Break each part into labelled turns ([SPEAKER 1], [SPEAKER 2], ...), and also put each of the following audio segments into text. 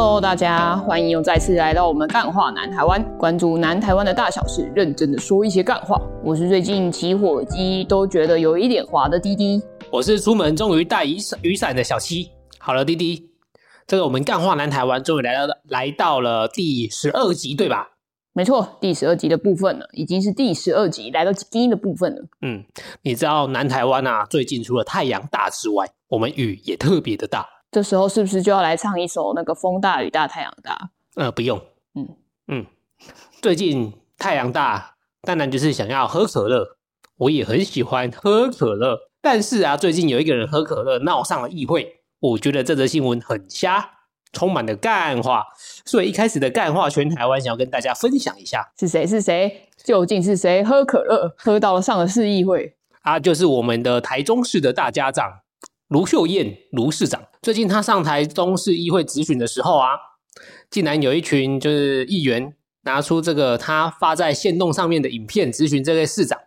[SPEAKER 1] Hello，大家欢迎又再次来到我们干话南台湾，关注南台湾的大小事，认真的说一些干话。我是最近起火机都觉得有一点滑的滴滴，
[SPEAKER 2] 我是出门终于带雨伞雨伞的小七。好了，滴滴，这个我们干话南台湾终于来到了来到了第十二集，对吧？
[SPEAKER 1] 没错，第十二集的部分了，已经是第十二集来到第一的部分了。
[SPEAKER 2] 嗯，你知道南台湾啊，最近除了太阳大之外，我们雨也特别的大。
[SPEAKER 1] 这时候是不是就要来唱一首那个风大雨大太阳大？
[SPEAKER 2] 呃，不用。嗯嗯，最近太阳大，当然就是想要喝可乐。我也很喜欢喝可乐，但是啊，最近有一个人喝可乐闹上了议会，我觉得这则新闻很瞎，充满了干话，所以一开始的干话全台湾想要跟大家分享一下，
[SPEAKER 1] 是谁？是谁？究竟是谁喝可乐喝到了上了市议会？
[SPEAKER 2] 啊，就是我们的台中市的大家长。卢秀燕，卢市长，最近他上台中市议会质询的时候啊，竟然有一群就是议员拿出这个他发在线动上面的影片质询这位市长，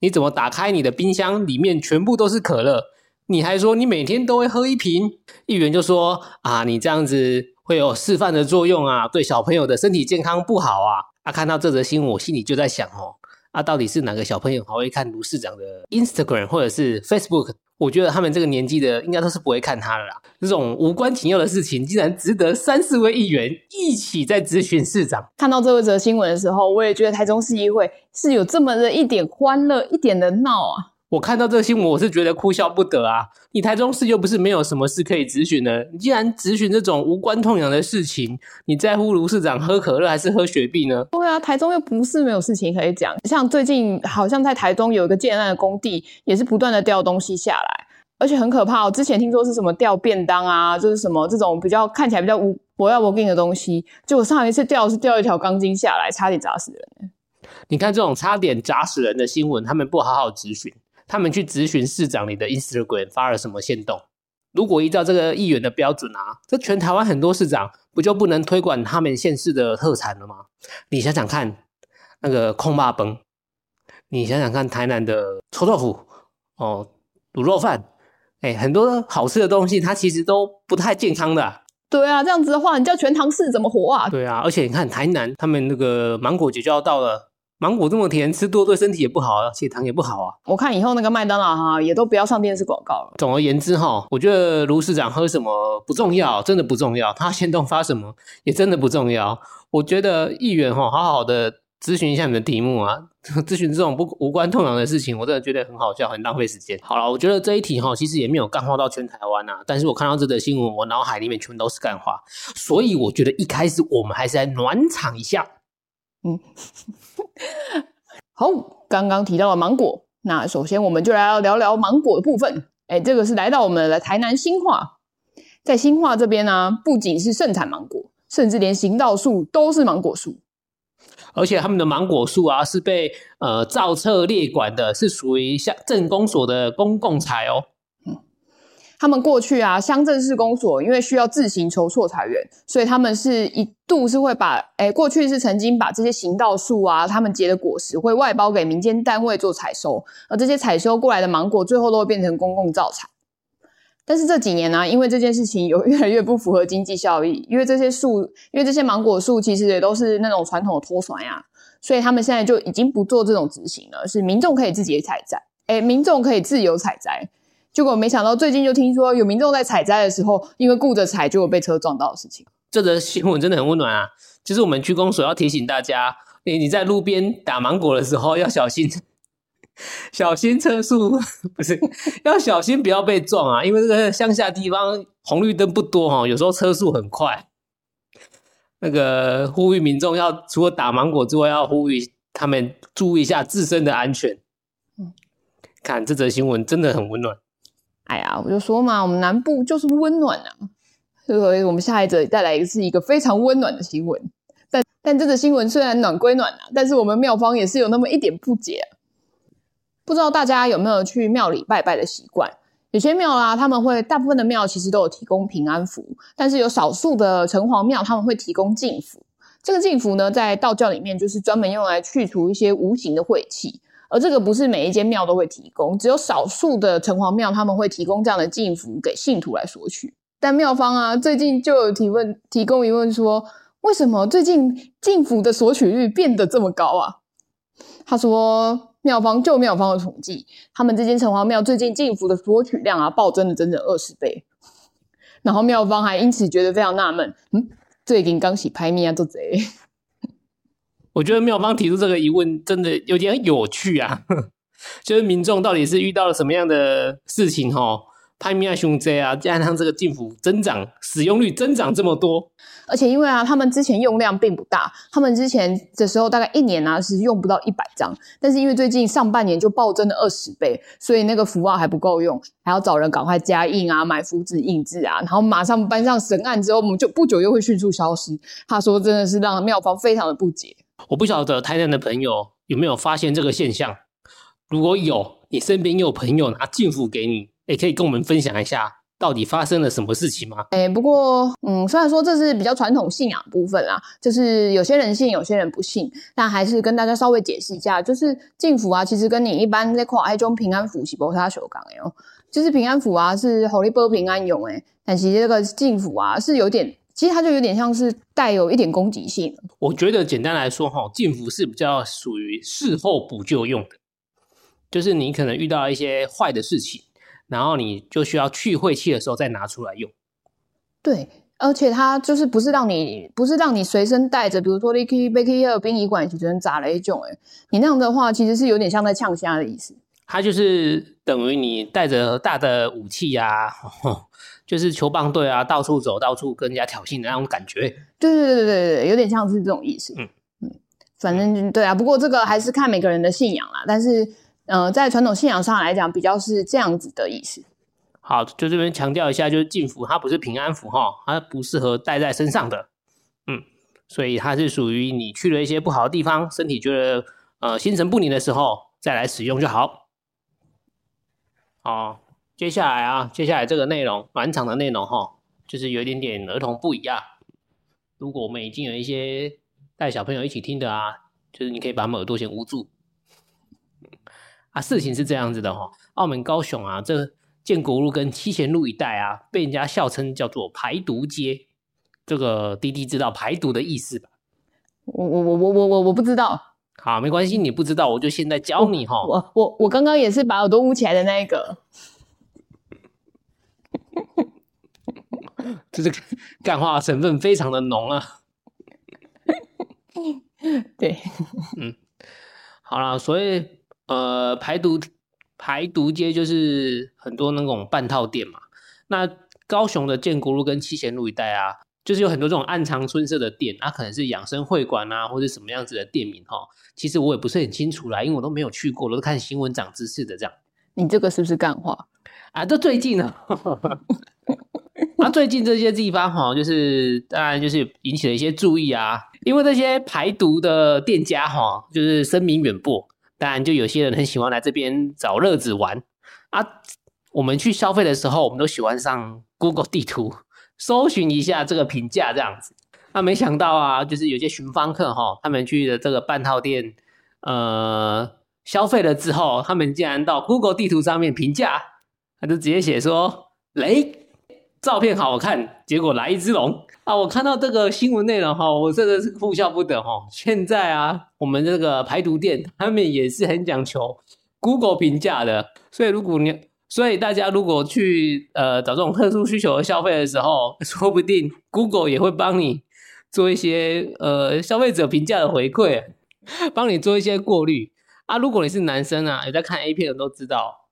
[SPEAKER 2] 你怎么打开你的冰箱里面全部都是可乐？你还说你每天都会喝一瓶？议员就说啊，你这样子会有示范的作用啊，对小朋友的身体健康不好啊。啊，看到这则新闻，我心里就在想哦，啊，到底是哪个小朋友还会看卢市长的 Instagram 或者是 Facebook？我觉得他们这个年纪的应该都是不会看他的啦。这种无关紧要的事情，竟然值得三四位议员一起在质询市长。
[SPEAKER 1] 看到这则新闻的时候，我也觉得台中市议会是有这么的一点欢乐，一点的闹啊。
[SPEAKER 2] 我看到这个新闻，我是觉得哭笑不得啊！你台中市又不是没有什么事可以质询呢，你既然质询这种无关痛痒的事情，你在乎卢市长喝可乐还是喝雪碧呢？
[SPEAKER 1] 对啊，台中又不是没有事情可以讲。像最近好像在台中有一个建案的工地，也是不断的掉东西下来，而且很可怕哦。之前听说是什么掉便当啊，就是什么这种比较看起来比较无不要不敬的东西，就我上一次掉是掉一条钢筋下来，差点砸死人。
[SPEAKER 2] 你看这种差点砸死人的新闻，他们不好好质询。他们去咨询市长，你的 Instagram 发了什么限动？如果依照这个议员的标准啊，这全台湾很多市长不就不能推广他们县市的特产了吗？你想想看，那个空霸崩，你想想看台南的臭豆腐哦，卤肉饭，哎，很多好吃的东西，它其实都不太健康的啊。
[SPEAKER 1] 对啊，这样子的话，你叫全唐市怎么活啊？
[SPEAKER 2] 对啊，而且你看台南，他们那个芒果节就要到了。芒果这么甜，吃多对身体也不好啊，血糖也不好啊。
[SPEAKER 1] 我看以后那个麦当劳哈，也都不要上电视广告了。
[SPEAKER 2] 总而言之哈，我觉得卢市长喝什么不重要，真的不重要。他先动发什么也真的不重要。我觉得议员哈，好好的咨询一下你的题目啊，咨询这种不无关痛痒的事情，我真的觉得很好笑，很浪费时间。好了，我觉得这一题哈，其实也没有干话到全台湾啊。但是我看到这则新闻，我脑海里面全都是干话，所以我觉得一开始我们还是来暖场一下。嗯。
[SPEAKER 1] 好，刚刚提到了芒果，那首先我们就来聊聊芒果的部分。哎，这个是来到我们的台南新化，在新化这边呢、不仅是盛产芒果，甚至连行道树都是芒果树，
[SPEAKER 2] 而且他们的芒果树啊是被呃造册列管的，是属于像镇公所的公共财哦。
[SPEAKER 1] 他们过去啊，乡镇市公所因为需要自行筹措财源，所以他们是一度是会把，诶过去是曾经把这些行道树啊，他们结的果实会外包给民间单位做采收，而这些采收过来的芒果最后都会变成公共造产。但是这几年呢、因为这件事情有越来越不符合经济效益，因为这些树，因为这些芒果树其实也都是那种传统的脱酸呀，所以他们现在就已经不做这种执行了，是民众可以自己采摘，诶民众可以自由采摘。结果没想到，最近就听说有民众在采摘的时候，因为顾着采，结果被车撞到的事情。
[SPEAKER 2] 这则新闻真的很温暖啊！就是我们区公所要提醒大家，你你在路边打芒果的时候要小心，小心车速，不是要小心不要被撞啊！因为这个乡下地方红绿灯不多哈，有时候车速很快。那个呼吁民众要除了打芒果之外，要呼吁他们注意一下自身的安全。嗯，看这则新闻真的很温暖。
[SPEAKER 1] 哎呀，我就说嘛，我们南部就是温暖啊，所以我们下一则带来一个是一个非常温暖的新闻。但但这个新闻虽然暖归暖啊，但是我们庙方也是有那么一点不解。不知道大家有没有去庙里拜拜的习惯？有些庙啦，他们会大部分的庙其实都有提供平安符，但是有少数的城隍庙他们会提供净符。这个净符呢，在道教里面就是专门用来去除一些无形的晦气。而这个不是每一间庙都会提供，只有少数的城隍庙他们会提供这样的净符给信徒来索取。但妙方啊，最近就有提问，提供疑问说，为什么最近进府的索取率变得这么高啊？他说，妙方就妙方的统计，他们这间城隍庙最近进府的索取量啊，暴增了整整二十倍。然后妙方还因此觉得非常纳闷，嗯，最近刚洗拍面啊，做贼。
[SPEAKER 2] 我觉得妙方提出这个疑问真的有点有趣啊，就是民众到底是遇到了什么样的事情哈？拍米亚熊贼啊，加上这个进府增长使用率增长这么多，
[SPEAKER 1] 而且因为啊，他们之前用量并不大，他们之前的时候大概一年啊是用不到一百张，但是因为最近上半年就暴增了二十倍，所以那个符号还不够用，还要找人赶快加印啊，买符纸印制啊，然后马上搬上神案之后，我们就不久又会迅速消失。他说真的是让妙方非常的不解。
[SPEAKER 2] 我不晓得台南的朋友有没有发现这个现象，如果有，你身边有朋友拿进符给你。也可以跟我们分享一下，到底发生了什么事情吗？
[SPEAKER 1] 哎，不过，嗯，虽然说这是比较传统信仰部分啦，就是有些人信，有些人不信，但还是跟大家稍微解释一下，就是进符啊，其实跟你一般在看那种平安符是不太相同的哦。就是平安符啊，是让你保平安用诶，但其实这个进符啊，是有点，其实它就有点像是带有一点攻击性。
[SPEAKER 2] 我觉得简单来说哈，进符是比较属于事后补救用的，就是你可能遇到一些坏的事情。然后你就需要去晦气的时候再拿出来用，
[SPEAKER 1] 对，而且它就是不是让你不是让你随身带着，比如说你去被去殡仪馆其实砸了一种，诶你那样的话其实是有点像在呛虾的意思。
[SPEAKER 2] 它就是等于你带着大的武器呀、啊，就是球棒队啊，到处走，到处跟人家挑衅的那种感觉。
[SPEAKER 1] 对对对对对，有点像是这种意思。嗯嗯，反正对啊，不过这个还是看每个人的信仰啦，但是。呃，在传统信仰上来讲，比较是这样子的意思。
[SPEAKER 2] 好，就这边强调一下，就是进符它不是平安符哈，它不适合带在身上的。嗯，所以它是属于你去了一些不好的地方，身体觉得呃心神不宁的时候再来使用就好。好，接下来啊，接下来这个内容蛮长的内容哈，就是有一点点儿童不宜啊。如果我们已经有一些带小朋友一起听的啊，就是你可以把他们耳朵先捂住。啊，事情是这样子的哈，澳门高雄啊，这建国路跟七贤路一带啊，被人家笑称叫做排毒街。这个滴滴知道排毒的意思吧？
[SPEAKER 1] 我我我我我我我不知道。
[SPEAKER 2] 好，没关系，你不知道，我就现在教你哈。
[SPEAKER 1] 我我我刚刚也是把耳朵捂起来的那一个。
[SPEAKER 2] 这是 干话成分非常的浓啊。
[SPEAKER 1] 对，
[SPEAKER 2] 嗯，好了，所以。呃，排毒排毒街就是很多那种半套店嘛。那高雄的建国路跟七贤路一带啊，就是有很多这种暗藏春色的店，它、啊、可能是养生会馆啊，或者什么样子的店名哈。其实我也不是很清楚啦，因为我都没有去过，我都看新闻长知识的这样。
[SPEAKER 1] 你这个是不是干话
[SPEAKER 2] 啊？这最近呢？啊，那最近这些地方哈，就是当然就是引起了一些注意啊，因为这些排毒的店家哈，就是声名远播。当然，就有些人很喜欢来这边找乐子玩啊。我们去消费的时候，我们都喜欢上 Google 地图搜寻一下这个评价，这样子。那、没想到啊，就是有些寻芳客哈，他们去的这个半套店，呃，消费了之后，他们竟然到 Google 地图上面评价，他就直接写说雷。照片好看，结果来一只龙啊！我看到这个新闻内容哈，我真的是哭笑不得哈。现在啊，我们这个排毒店他们也是很讲求 Google 评价的，所以如果你，所以大家如果去呃找这种特殊需求的消费的时候，说不定 Google 也会帮你做一些呃消费者评价的回馈，帮你做一些过滤啊。如果你是男生啊，有在看 A 片的都知道，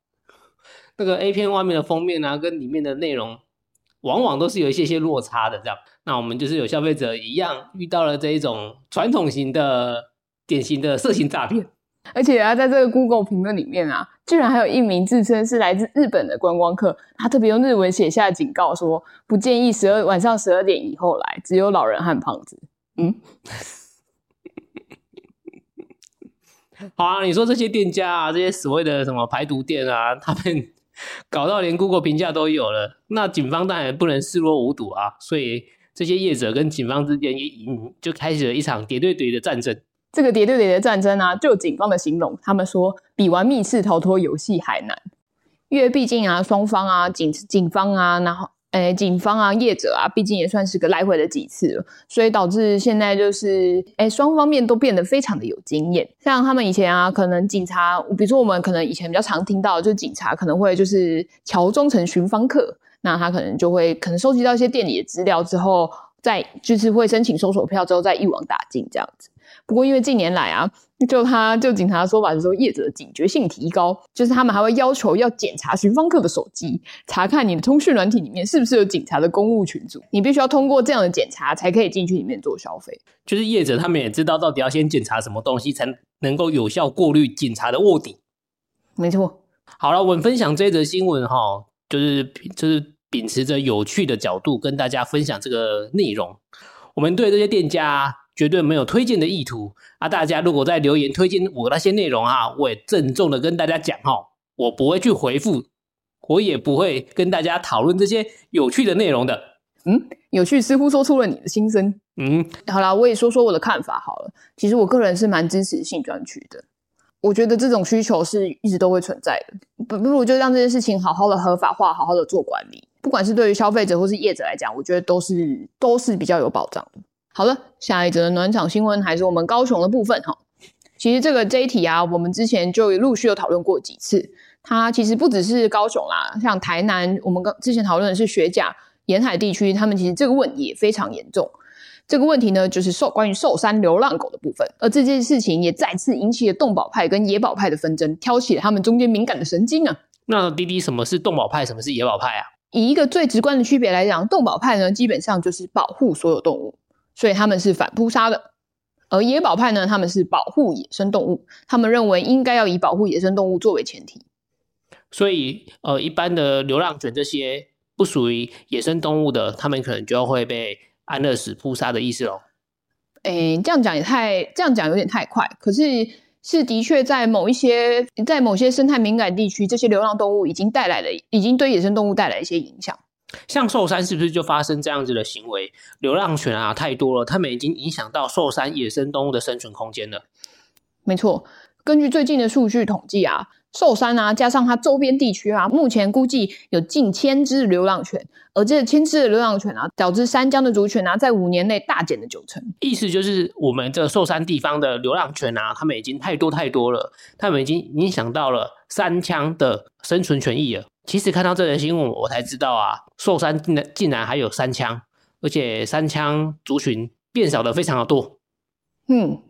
[SPEAKER 2] 那个 A 片外面的封面啊，跟里面的内容。往往都是有一些些落差的，这样。那我们就是有消费者一样遇到了这一种传统型的典型的色情诈骗，
[SPEAKER 1] 而且啊，在这个 Google 评论里面啊，居然还有一名自称是来自日本的观光客，他特别用日文写下警告说，不建议十二晚上十二点以后来，只有老人和胖子。嗯，
[SPEAKER 2] 好啊，你说这些店家啊，这些所谓的什么排毒店啊，他们。搞到连 Google 评价都有了，那警方当然不能视若无睹啊！所以这些业者跟警方之间也就开始了一场叠对叠的战争。
[SPEAKER 1] 这个叠对叠的战争啊，就警方的形容，他们说比玩密室逃脱游戏还难，因为毕竟啊，双方啊，警警方啊，然后诶，警方啊，业者啊，毕竟也算是个来回的几次了，所以导致现在就是，诶，双方面都变得非常的有经验。像他们以前啊，可能警察，比如说我们可能以前比较常听到，就是警察可能会就是乔装成寻访客，那他可能就会可能收集到一些店里的资料之后，再就是会申请搜索票之后再一网打尽这样子。不过因为近年来啊。就他就警察的说法是说，业者的警觉性提高，就是他们还会要求要检查寻访客的手机，查看你的通讯软体里面是不是有警察的公务群组，你必须要通过这样的检查才可以进去里面做消费。
[SPEAKER 2] 就是业者他们也知道到底要先检查什么东西，才能够有效过滤警察的卧底。
[SPEAKER 1] 没错。
[SPEAKER 2] 好了，我们分享这则新闻哈，就是就是秉持着有趣的角度跟大家分享这个内容。我们对这些店家。绝对没有推荐的意图啊！大家如果在留言推荐我那些内容啊，我也郑重的跟大家讲哈，我不会去回复，我也不会跟大家讨论这些有趣的内容的。
[SPEAKER 1] 嗯，有趣似乎说出了你的心声。
[SPEAKER 2] 嗯，
[SPEAKER 1] 好啦，我也说说我的看法好了。其实我个人是蛮支持性专区的，我觉得这种需求是一直都会存在的。不不如就让这件事情好好的合法化，好好的做管理。不管是对于消费者或是业者来讲，我觉得都是都是比较有保障的。好了，下一则暖场新闻还是我们高雄的部分哈。其实这个这一题啊，我们之前就陆续有讨论过几次。它其实不只是高雄啦，像台南，我们刚之前讨论的是雪甲沿海地区，他们其实这个问题也非常严重。这个问题呢，就是受关于寿山流浪狗的部分，而这件事情也再次引起了动保派跟野保派的纷争，挑起了他们中间敏感的神经啊。
[SPEAKER 2] 那滴滴，什么是动保派，什么是野保派啊？
[SPEAKER 1] 以一个最直观的区别来讲，动保派呢，基本上就是保护所有动物。所以他们是反扑杀的，而野保派呢，他们是保护野生动物，他们认为应该要以保护野生动物作为前提。
[SPEAKER 2] 所以，呃，一般的流浪犬这些不属于野生动物的，他们可能就会被安乐死扑杀的意思喽。
[SPEAKER 1] 诶，这样讲也太，这样讲有点太快。可是，是的确在某一些，在某些生态敏感地区，这些流浪动物已经带来了，已经对野生动物带来一些影响。
[SPEAKER 2] 像寿山是不是就发生这样子的行为？流浪犬啊太多了，他们已经影响到寿山野生动物的生存空间了。
[SPEAKER 1] 没错，根据最近的数据统计啊，寿山啊加上它周边地区啊，目前估计有近千只流浪犬，而这千只的流浪犬啊，导致山江的族群啊，在五年内大减了九成。
[SPEAKER 2] 意思就是，我们这寿山地方的流浪犬啊，他们已经太多太多了，他们已经影响到了山羌的生存权益了。其实看到这则新闻，我才知道啊，寿山竟然竟然还有三枪，而且三枪族群变少的非常的多。
[SPEAKER 1] 嗯，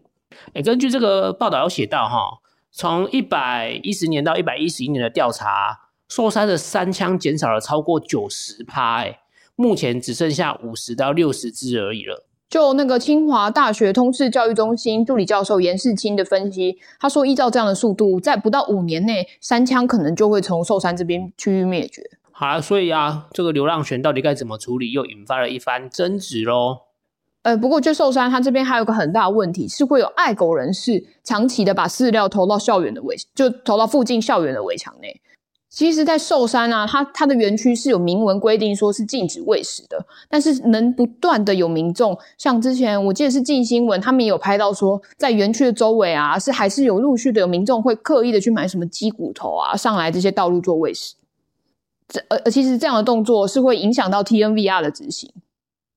[SPEAKER 2] 哎，根据这个报道有写到哈，从一百一十年到一百一十一年的调查，寿山的三枪减少了超过九十趴，哎，目前只剩下五十到六十只而已了。
[SPEAKER 1] 就那个清华大学通识教育中心助理教授严世清的分析，他说，依照这样的速度，在不到五年内，山羌可能就会从寿山这边区域灭绝。
[SPEAKER 2] 好啊，所以啊，这个流浪犬到底该怎么处理，又引发了一番争执喽。
[SPEAKER 1] 呃，不过就寿山，它这边还有个很大的问题，是会有爱狗人士长期的把饲料投到校园的围，就投到附近校园的围墙内。其实，在寿山啊，它它的园区是有明文规定说是禁止喂食的，但是能不断的有民众，像之前我记得是镜新闻，他们也有拍到说，在园区的周围啊，是还是有陆续的有民众会刻意的去买什么鸡骨头啊上来这些道路做喂食。这呃其实这样的动作是会影响到 TNVR 的执行，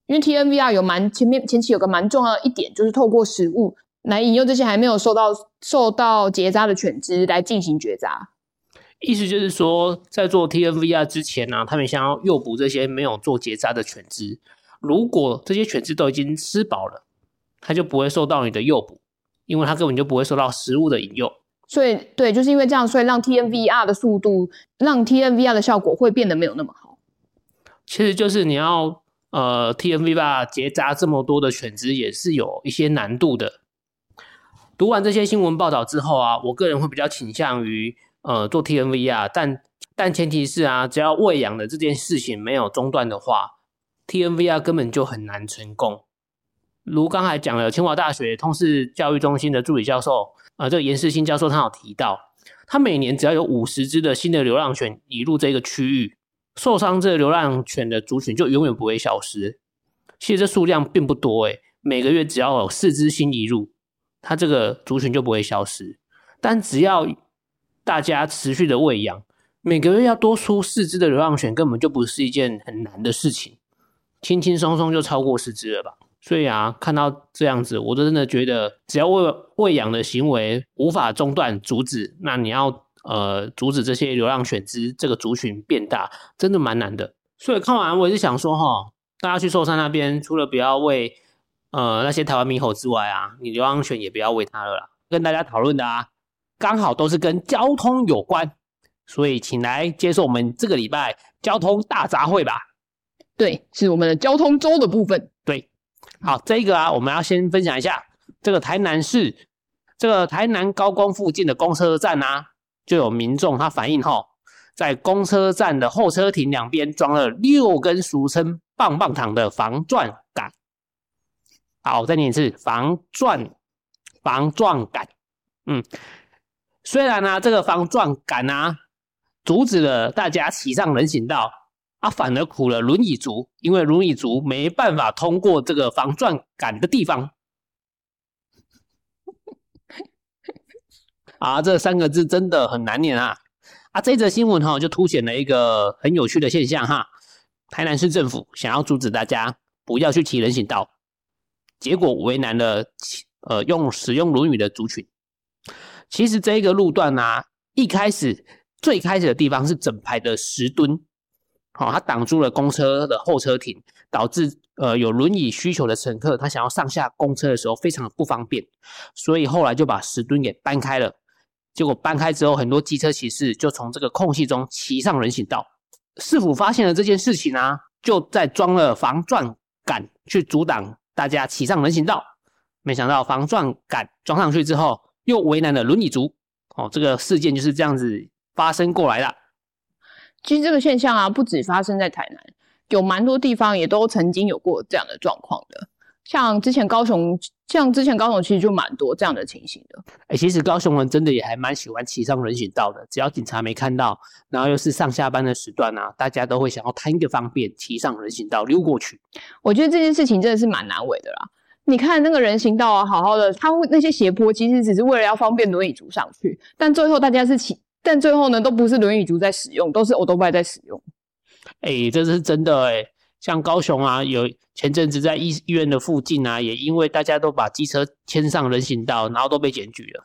[SPEAKER 1] 因为 TNVR 有蛮前面前期有个蛮重要的一点，就是透过食物来引诱这些还没有受到受到结扎的犬只来进行结扎。
[SPEAKER 2] 意思就是说，在做 TNVR 之前呢、啊，他们想要诱捕这些没有做结扎的犬只。如果这些犬只都已经吃饱了，它就不会受到你的诱捕，因为它根本就不会受到食物的引诱。
[SPEAKER 1] 所以，对，就是因为这样，所以让 TNVR 的速度，让 TNVR 的效果会变得没有那么好。
[SPEAKER 2] 其实就是你要呃 TNVR 结扎这么多的犬只，也是有一些难度的。读完这些新闻报道之后啊，我个人会比较倾向于。呃，做 TNVR，但但前提是啊，只要喂养的这件事情没有中断的话，TNVR 根本就很难成功。如刚才讲了，清华大学通识教育中心的助理教授，呃，这个严世新教授，他有提到，他每年只要有五十只的新的流浪犬移入这个区域，受伤这流浪犬的族群就永远不会消失。其实这数量并不多，诶，每个月只要有四只新移入，它这个族群就不会消失。但只要大家持续的喂养，每个月要多出四只的流浪犬，根本就不是一件很难的事情，轻轻松松就超过四只了吧？所以啊，看到这样子，我真的觉得，只要喂喂养的行为无法中断阻止，那你要呃阻止这些流浪犬只这个族群变大，真的蛮难的。所以看完，我也是想说哈，大家去寿山那边，除了不要喂呃那些台湾猕猴之外啊，你流浪犬也不要喂它了啦。跟大家讨论的啊，刚好都是跟交通有关。所以，请来接受我们这个礼拜交通大杂烩吧。
[SPEAKER 1] 对，是我们的交通周的部分。
[SPEAKER 2] 对，好，这个啊，我们要先分享一下这个台南市这个台南高工附近的公车站啊，就有民众他反映吼，在公车站的候车亭两边装了六根俗称棒棒糖的防撞杆。好，我再念一次，防撞防撞杆。嗯，虽然呢、啊，这个防撞杆啊。阻止了大家骑上人行道，啊，反而苦了轮椅族，因为轮椅族没办法通过这个防撞杆的地方。啊，这三个字真的很难念啊！啊，这则新闻哈就凸显了一个很有趣的现象哈。台南市政府想要阻止大家不要去骑人行道，结果为难了呃用使用轮椅的族群。其实这一个路段、啊，一开始。最开始的地方是整排的石墩，好，它挡住了公车的候车亭，导致呃有轮椅需求的乘客他想要上下公车的时候非常的不方便，所以后来就把石墩给搬开了。结果搬开之后，很多机车骑士就从这个空隙中骑上人行道。市府发现了这件事情啊，就在装了防撞杆去阻挡大家骑上人行道。没想到防撞杆装上去之后，又为难了轮椅族。哦，这个事件就是这样子。发生过来的。
[SPEAKER 1] 其实这个现象啊，不止发生在台南，有蛮多地方也都曾经有过这样的状况的。像之前高雄，像之前高雄其实就蛮多这样的情形的。
[SPEAKER 2] 哎、欸，其实高雄人真的也还蛮喜欢骑上人行道的，只要警察没看到，然后又是上下班的时段啊，大家都会想要贪一个方便，骑上人行道溜过去。
[SPEAKER 1] 我觉得这件事情真的是蛮难为的啦。你看那个人行道啊，好好的，它那些斜坡其实只是为了要方便轮椅族上去，但最后大家是骑。但最后呢，都不是轮椅族在使用，都是欧兜拜在使用。
[SPEAKER 2] 哎、欸，这是真的哎、欸！像高雄啊，有前阵子在医医院的附近啊，也因为大家都把机车牵上人行道，然后都被检举了。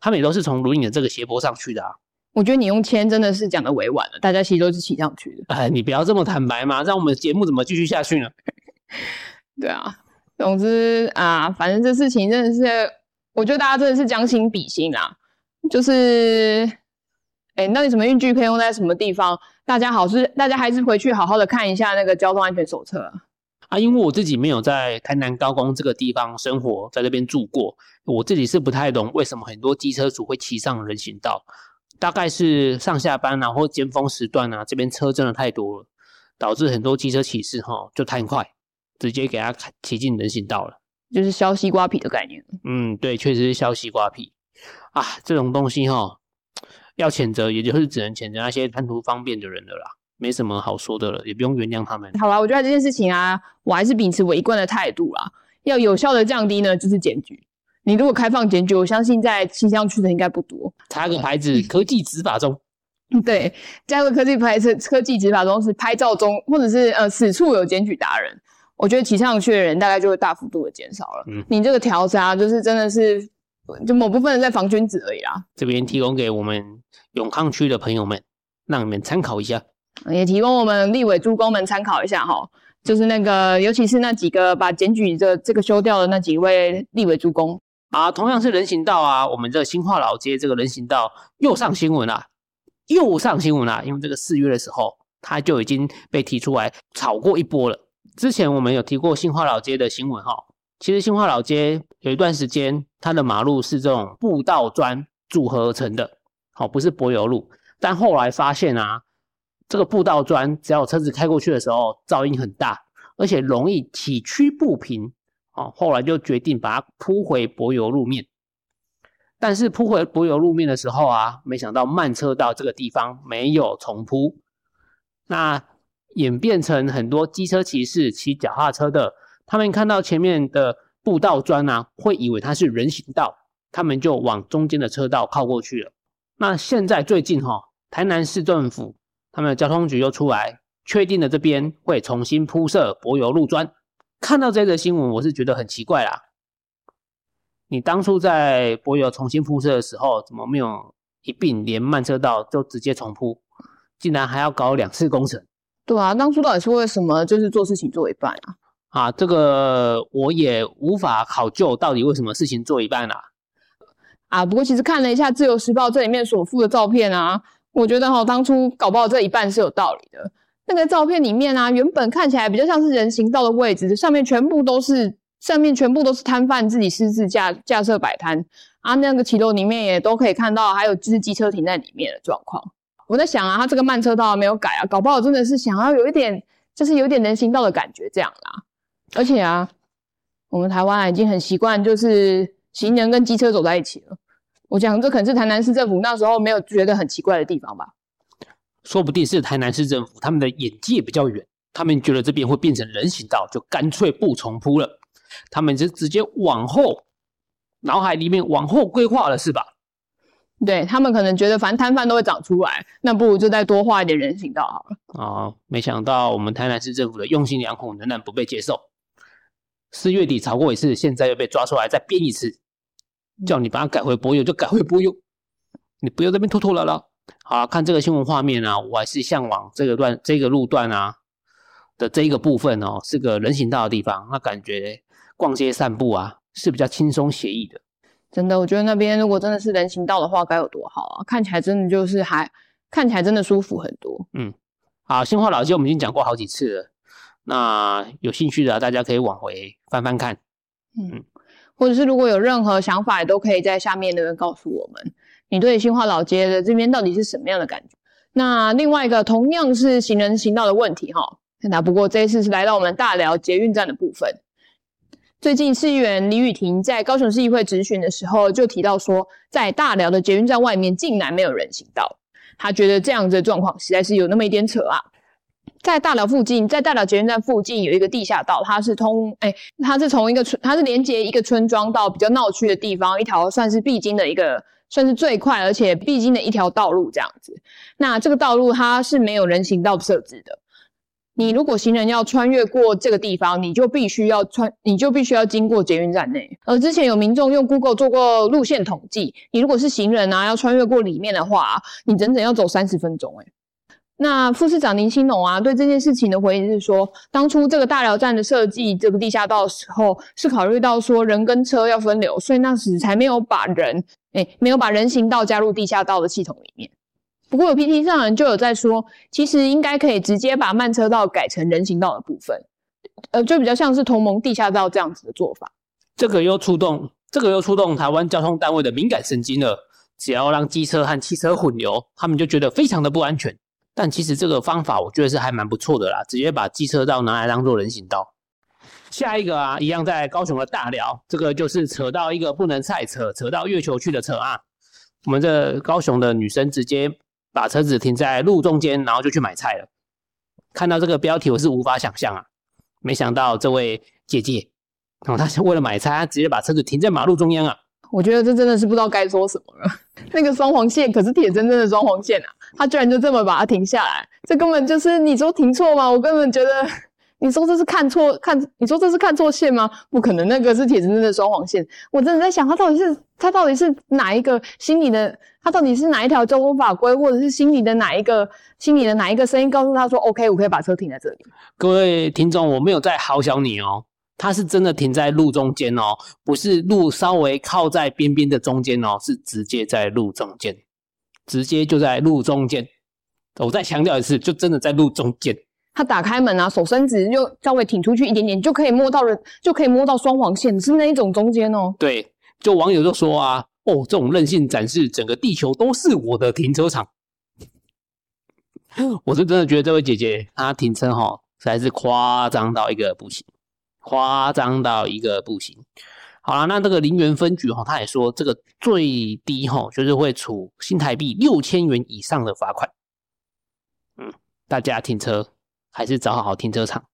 [SPEAKER 2] 他们也都是从轮椅的这个斜坡上去的啊。
[SPEAKER 1] 我觉得你用牵真的是讲的委婉了，大家其实都是骑上去的。
[SPEAKER 2] 哎，你不要这么坦白嘛，让我们节目怎么继续下去呢？
[SPEAKER 1] 对啊，总之啊，反正这事情真的是，我觉得大家真的是将心比心啦，就是。哎，那你什么运具可以用在什么地方？大家好是大家还是回去好好的看一下那个交通安全手册啊。
[SPEAKER 2] 啊，因为我自己没有在台南高工这个地方生活，在这边住过，我自己是不太懂为什么很多机车主会骑上人行道。大概是上下班啊，或尖峰时段啊，这边车真的太多了，导致很多机车骑士哈就贪快，直接给他骑进人行道了，
[SPEAKER 1] 就是削西瓜皮的概念。
[SPEAKER 2] 嗯，对，确实是削西瓜皮啊，这种东西哈。要谴责，也就是只能谴责那些贪图方便的人了啦，没什么好说的了，也不用原谅他们。
[SPEAKER 1] 好啦，我觉得这件事情啊，我还是秉持我一贯的态度啦，要有效的降低呢，就是检举。你如果开放检举，我相信在骑上去的应该不多。
[SPEAKER 2] 插个牌子，科技执法中。
[SPEAKER 1] 对，加个科技牌子，科技执法中是拍照中，或者是呃此处有检举达人，我觉得骑上去的人大概就会大幅度的减少了。嗯，你这个调查就是真的是。就某部分人在防君子而已啦。这边
[SPEAKER 2] 提供给我们永康区的朋友们，让你们参考一下。
[SPEAKER 1] 也提供我们立委诸公们参考一下哈。就是那个，尤其是那几个把检举这这个修掉的那几位立委诸公
[SPEAKER 2] 啊。同样是人行道啊，我们这个新化老街这个人行道又上新闻了，又上新闻了。因为这个四月的时候，他就已经被提出来炒过一波了。之前我们有提过新化老街的新闻哈。其实新化老街有一段时间，它的马路是这种步道砖组合而成的，好，不是柏油路。但后来发现啊，这个步道砖只要车子开过去的时候，噪音很大，而且容易崎岖不平，哦，后来就决定把它铺回柏油路面。但是铺回柏油路面的时候啊，没想到慢车道这个地方没有重铺，那演变成很多机车骑士骑脚踏车的。他们看到前面的步道砖啊，会以为它是人行道，他们就往中间的车道靠过去了。那现在最近哈，台南市政府他们的交通局又出来确定了这边会重新铺设柏油路砖。看到这个新闻，我是觉得很奇怪啦。你当初在柏油重新铺设的时候，怎么没有一并连慢车道就直接重铺？竟然还要搞两次工程？
[SPEAKER 1] 对啊，当初到底是为什么？就是做事情做一半啊？
[SPEAKER 2] 啊，这个我也无法考究，到底为什么事情做一半啊？
[SPEAKER 1] 啊，不过其实看了一下《自由时报》这里面所附的照片啊，我觉得哈，当初搞不好这一半是有道理的。那个照片里面啊，原本看起来比较像是人行道的位置，上面全部都是上面全部都是摊贩自己私自架架设摆摊啊，那个骑楼里面也都可以看到，还有就是机车停在里面的状况。我在想啊，他这个慢车道没有改啊，搞不好真的是想要有一点，就是有点人行道的感觉这样啦。而且啊，我们台湾已经很习惯就是行人跟机车走在一起了。我讲这可能是台南市政府那时候没有觉得很奇怪的地方吧。
[SPEAKER 2] 说不定是台南市政府他们的眼界比较远，他们觉得这边会变成人行道，就干脆不重铺了。他们就直接往后，脑海里面往后规划了，是吧？
[SPEAKER 1] 对，他们可能觉得反正摊贩都会长出来，那不如就再多画一点人行道好了。
[SPEAKER 2] 哦，没想到我们台南市政府的用心良苦仍然不被接受。四月底吵过一次，现在又被抓出来再编一次，叫你把它改回柏油就改回柏油，你不要在这边拖拖拉拉。好啊，看这个新闻画面啊，我还是向往这个段这个路段啊的这一个部分哦，是个人行道的地方，那感觉逛街散步啊是比较轻松写意的。
[SPEAKER 1] 真的，我觉得那边如果真的是人行道的话，该有多好啊！看起来真的就是还看起来真的舒服很多。
[SPEAKER 2] 嗯，好，新化老街我们已经讲过好几次了，那有兴趣的大家可以往回翻翻看。
[SPEAKER 1] 嗯，或者是如果有任何想法，也都可以在下面留言告诉我们。你对新化老街的这边到底是什么样的感觉？那另外一个同样是行人行道的问题哈，那不过这一次是来到我们大寮捷运站的部分。最近市议员李雨婷在高雄市议会质询的时候就提到说，在大寮的捷运站外面竟然没有人行道，他觉得这样子的状况实在是有那么一点扯啊。在大寮附近，在大寮捷运站附近有一个地下道，它是通，诶、欸、它是从一个村，它是连接一个村庄到比较闹区的地方，一条算是必经的一个。算是最快而且必经的一条道路，这样子。那这个道路它是没有人行道设置的。你如果行人要穿越过这个地方，你就必须要穿，你就必须要经过捷运站内。而之前有民众用 Google 做过路线统计，你如果是行人啊，要穿越过里面的话，你整整要走三十分钟，诶那副市长林欣农啊，对这件事情的回应是说，当初这个大寮站的设计，这个地下道的时候，是考虑到说人跟车要分流，所以那时才没有把人，诶，没有把人行道加入地下道的系统里面。不过有 PT 上人就有在说，其实应该可以直接把慢车道改成人行道的部分，呃，就比较像是同盟地下道这样子的做法。
[SPEAKER 2] 这个又触动，这个又触动台湾交通单位的敏感神经了。只要让机车和汽车混流，他们就觉得非常的不安全。但其实这个方法我觉得是还蛮不错的啦，直接把机车道拿来当做人行道。下一个啊，一样在高雄的大寮，这个就是扯到一个不能再扯，扯到月球去的扯啊。我们这高雄的女生直接把车子停在路中间，然后就去买菜了。看到这个标题，我是无法想象啊，没想到这位姐姐，哦，她是为了买菜，她直接把车子停在马路中央啊。
[SPEAKER 1] 我觉得这真的是不知道该说什么了。那个双黄线可是铁铮铮的双黄线啊，她居然就这么把它停下来，这根本就是你说停错吗？我根本觉得你说这是看错看，你说这是看错线吗？不可能，那个是铁铮铮的双黄线。我真的在想，他到底是他到底是哪一个心里的？他到底是哪一条交通法规，或者是心里的哪一个心里的哪一个声音告诉他说，OK，我可以把车停在这里？
[SPEAKER 2] 各位听众，我没有在好小你哦。它是真的停在路中间哦，不是路稍微靠在边边的中间哦，是直接在路中间，直接就在路中间。我再强调一次，就真的在路中间。
[SPEAKER 1] 他打开门啊，手伸直，就稍微挺出去一点点，就可以摸到了，就可以摸到双黄线，是那一种中间哦。
[SPEAKER 2] 对，就网友就说啊，哦，这种任性展示，整个地球都是我的停车场。我是真的觉得这位姐姐她停车哈、实在是夸张到一个不行。夸张到一个不行。好了，那这个林园分局哈，他也说这个最低哈，就是会处新台币六千元以上的罚款。嗯，大家停车还是找好停车场。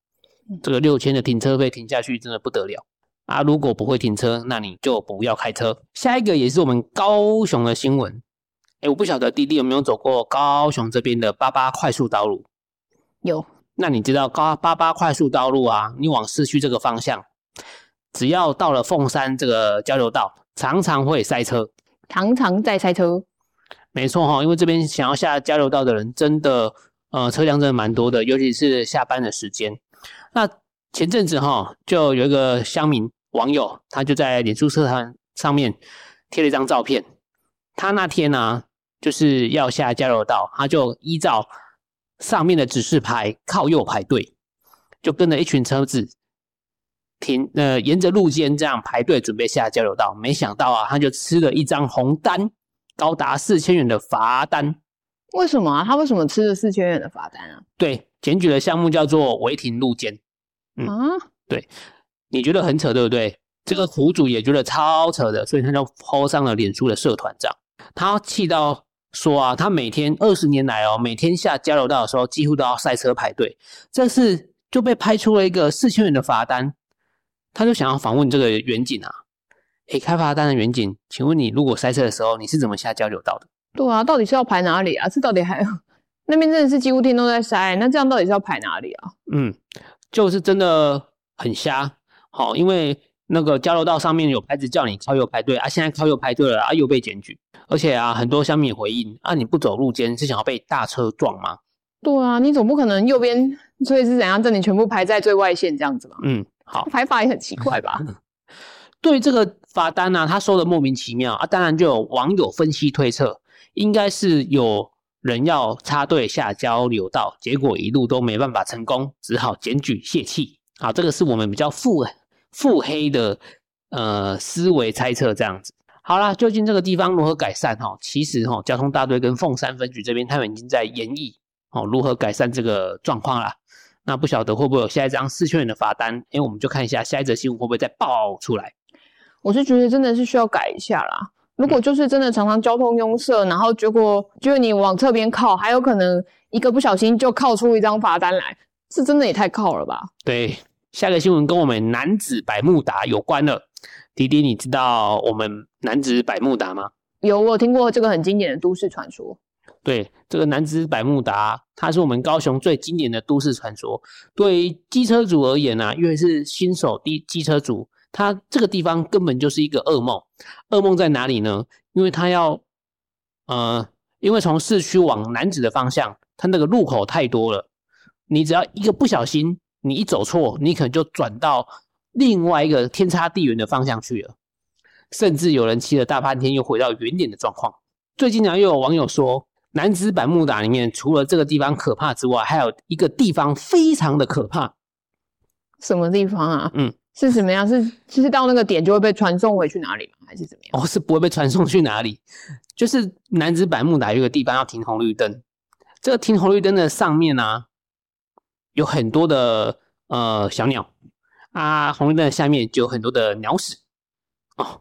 [SPEAKER 2] 这个六千的停车费停下去真的不得了啊！如果不会停车，那你就不要开车。下一个也是我们高雄的新闻，哎，我不晓得弟弟有没有走过高雄这边的八八快速道路？
[SPEAKER 1] 有。
[SPEAKER 2] 那你知道高八八快速道路啊？你往市区这个方向，只要到了凤山这个交流道，常常会塞车，
[SPEAKER 1] 常常在塞车。
[SPEAKER 2] 没错哈，因为这边想要下交流道的人真的，呃，车辆真的蛮多的，尤其是下班的时间。那前阵子哈，就有一个乡民网友，他就在脸书社团上面贴了一张照片。他那天呢、啊，就是要下交流道，他就依照上面的指示牌靠右排队，就跟着一群车子停，呃，沿着路肩这样排队准备下交流道。没想到啊，他就吃了一张红单。高达四千元的罚单，
[SPEAKER 1] 为什么啊？他为什么吃了四千元的罚单啊？
[SPEAKER 2] 对，检举的项目叫做违停路肩。嗯，啊、对，你觉得很扯，对不对？这个苦主也觉得超扯的，所以他就 PO 上了脸书的社团长。他气到说啊，他每天二十年来哦，每天下交流道的时候，几乎都要塞车排队。这次就被拍出了一个四千元的罚单，他就想要访问这个远景啊。诶，开罚单的远景，请问你如果塞车的时候，你是怎么下交流道的？
[SPEAKER 1] 对啊，到底是要排哪里啊？这到底还那边真的是几乎天都在塞，那这样到底是要排哪里啊？
[SPEAKER 2] 嗯，就是真的很瞎。好，因为那个交流道上面有牌子叫你靠右排队啊，现在靠右排队了啊，又被检举，而且啊，很多乡民回应啊，你不走路肩是想要被大车撞吗？
[SPEAKER 1] 对啊，你总不可能右边，所以是怎样？这里全部排在最外线这样子嘛？
[SPEAKER 2] 嗯，好，
[SPEAKER 1] 排法也很奇怪吧？
[SPEAKER 2] 对这个罚单呢、啊，他收的莫名其妙啊！当然就有网友分析推测，应该是有人要插队下交流道，结果一路都没办法成功，只好检举泄气。好，这个是我们比较腹腹黑的呃思维猜测这样子。好啦，究竟这个地方如何改善？哈，其实哈，交通大队跟凤山分局这边他们已经在研议哦如何改善这个状况啦。那不晓得会不会有下一张四千元的罚单？因为，我们就看一下下一则新闻会不会再爆出来。
[SPEAKER 1] 我是觉得真的是需要改一下啦。如果就是真的常常交通拥塞，然后结果就是你往侧边靠，还有可能一个不小心就靠出一张罚单来，是真的也太靠了吧？
[SPEAKER 2] 对，下个新闻跟我们男子百慕达有关了。迪迪，你知道我们男子百慕达吗？
[SPEAKER 1] 有，我有听过这个很经典的都市传说。
[SPEAKER 2] 对，这个男子百慕达，它是我们高雄最经典的都市传说。对于机车主而言啊，因为是新手机机车主。他这个地方根本就是一个噩梦，噩梦在哪里呢？因为他要，呃，因为从市区往南子的方向，它那个路口太多了，你只要一个不小心，你一走错，你可能就转到另外一个天差地远的方向去了，甚至有人骑了大半天又回到原点的状况。最近呢，又有网友说，南子百慕达里面除了这个地方可怕之外，还有一个地方非常的可怕，
[SPEAKER 1] 什么地方啊？
[SPEAKER 2] 嗯。
[SPEAKER 1] 是怎么样？是其实到那个点就会被传送回去哪里吗？还是怎么样？
[SPEAKER 2] 哦，是不会被传送去哪里。就是楠梓百慕达有个地方要停红绿灯，这个停红绿灯的上面呢、啊，有很多的呃小鸟啊，红绿灯下面就有很多的鸟屎哦。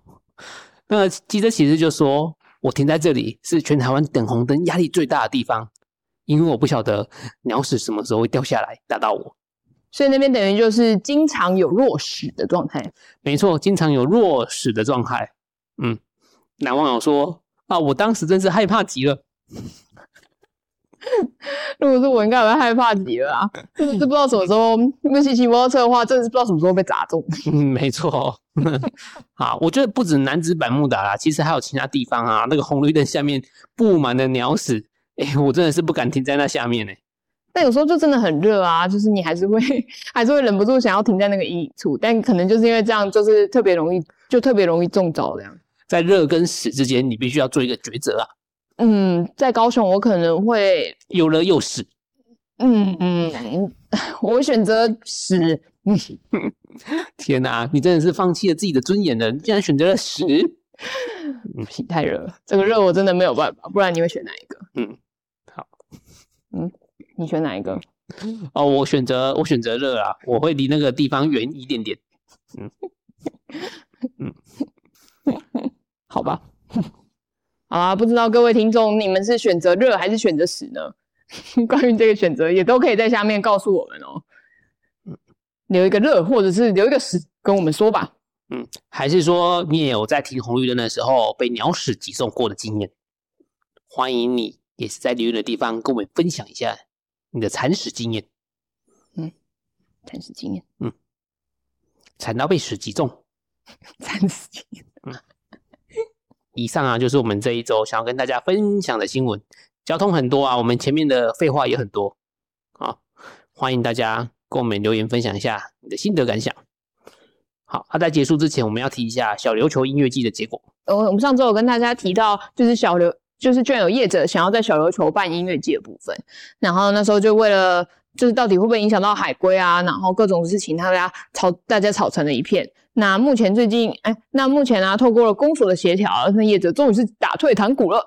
[SPEAKER 2] 那个记者其实就说，我停在这里是全台湾等红灯压力最大的地方，因为我不晓得鸟屎什么时候会掉下来打到我。
[SPEAKER 1] 所以那边等于就是经常有落屎的状态，
[SPEAKER 2] 没错，经常有落屎的状态。嗯，男网友说啊，我当时真是害怕极了。
[SPEAKER 1] 如果是我，应该会害怕极了啊！就是不知道什么时候，因为骑骑摩托车的话，真的是不知道什么时候被砸中。
[SPEAKER 2] 嗯，没错。好，我觉得不止楠梓百慕达啦，其实还有其他地方啊，那个红绿灯下面布满了鸟屎，哎、欸，我真的是不敢停在那下面呢、欸。
[SPEAKER 1] 但有时候就真的很热啊，就是你还是会 还是会忍不住想要停在那个阴影处，但可能就是因为这样，就是特别容易就特别容易中招这样。
[SPEAKER 2] 在热跟死之间，你必须要做一个抉择啊。
[SPEAKER 1] 嗯，在高雄我可能会
[SPEAKER 2] 又热又死。
[SPEAKER 1] 嗯嗯，我会选择死。
[SPEAKER 2] 天哪，你真的是放弃了自己的尊严了，你竟然选择了屎。
[SPEAKER 1] 嗯，太热了，这个热我真的没有办法，不然你会选哪一个？
[SPEAKER 2] 嗯，好，
[SPEAKER 1] 嗯。你选哪一个？
[SPEAKER 2] 哦，我选择我选择热啊，我会离那个地方远一点点。嗯
[SPEAKER 1] 嗯，好吧，好啊，不知道各位听众，你们是选择热还是选择死呢？关于这个选择，也都可以在下面告诉我们哦。留一个热，或者是留一个死，跟我们说吧。
[SPEAKER 2] 嗯，还是说你也有在停红绿灯的时候被鸟屎击中过的经验？欢迎你也是在留言的地方跟我们分享一下你的铲屎经验。
[SPEAKER 1] 嗯，铲屎经验，
[SPEAKER 2] 嗯，铲到被屎击中，
[SPEAKER 1] 铲屎经验。嗯，
[SPEAKER 2] 以上啊就是我们这一周想要跟大家分享的新闻。交通很多啊，我们前面的废话也很多啊，欢迎大家跟我们留言分享一下你的心得感想。好，那、啊、在结束之前，我们要提一下小琉球音乐季的结果。
[SPEAKER 1] 呃，我们上周有跟大家提到，就是小琉，就是居然有业者想要在小琉球办音乐季的部分。然后那时候就为了，就是到底会不会影响到海龟啊，然后各种事情，大家吵，大家吵成了一片。那目前最近，哎，那目前啊，透过了公所的协调，那业者终于是打退堂鼓了。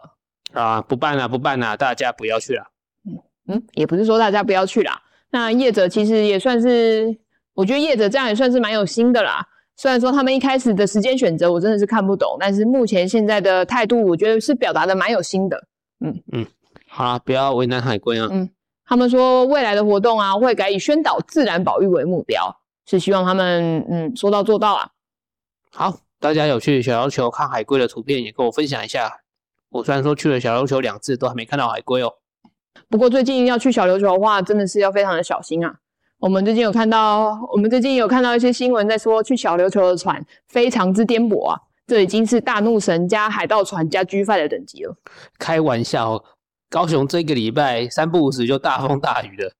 [SPEAKER 2] 啊，不办了，不办了，大家不要去了。
[SPEAKER 1] 嗯嗯，也不是说大家不要去啦。那业者其实也算是，我觉得业者这样也算是蛮有心的啦。虽然说他们一开始的时间选择我真的是看不懂，但是目前现在的态度，我觉得是表达的蛮有心的。嗯
[SPEAKER 2] 嗯，好啦，不要为难海龟啊。
[SPEAKER 1] 嗯，他们说未来的活动啊，会改以宣导自然保育为目标，是希望他们嗯说到做到啊。
[SPEAKER 2] 好，大家有去小琉球看海龟的图片，也跟我分享一下。我虽然说去了小琉球两次，都还没看到海龟哦。
[SPEAKER 1] 不过最近要去小琉球的话，真的是要非常的小心啊。我们最近有看到，我们最近有看到一些新闻在说，去小琉球的船非常之颠簸啊，这已经是大怒神加海盗船加 G5 的等级了。
[SPEAKER 2] 开玩笑，高雄这个礼拜三不五时就大风大雨的，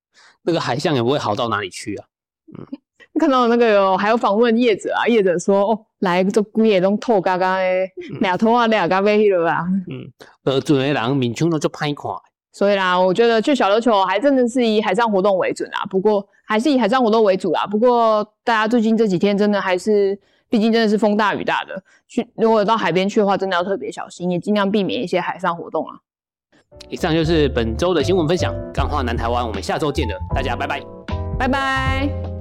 [SPEAKER 2] 那个海象也不会好到哪里去啊。嗯，
[SPEAKER 1] 看到那个有还有访问业者啊，业者说哦，来这龟也都透嘎嘎的，俩头啊俩嘎飞了啊。
[SPEAKER 2] 嗯，呃，准的人面相都就歹看。
[SPEAKER 1] 所以啦，我觉得去小琉球还真的是以海上活动为准啦。不过还是以海上活动为主啦。不过大家最近这几天真的还是，毕竟真的是风大雨大的，去如果到海边去的话，真的要特别小心，也尽量避免一些海上活动啊。
[SPEAKER 2] 以上就是本周的新闻分享，干话南台湾，我们下周见了，大家拜拜，
[SPEAKER 1] 拜拜。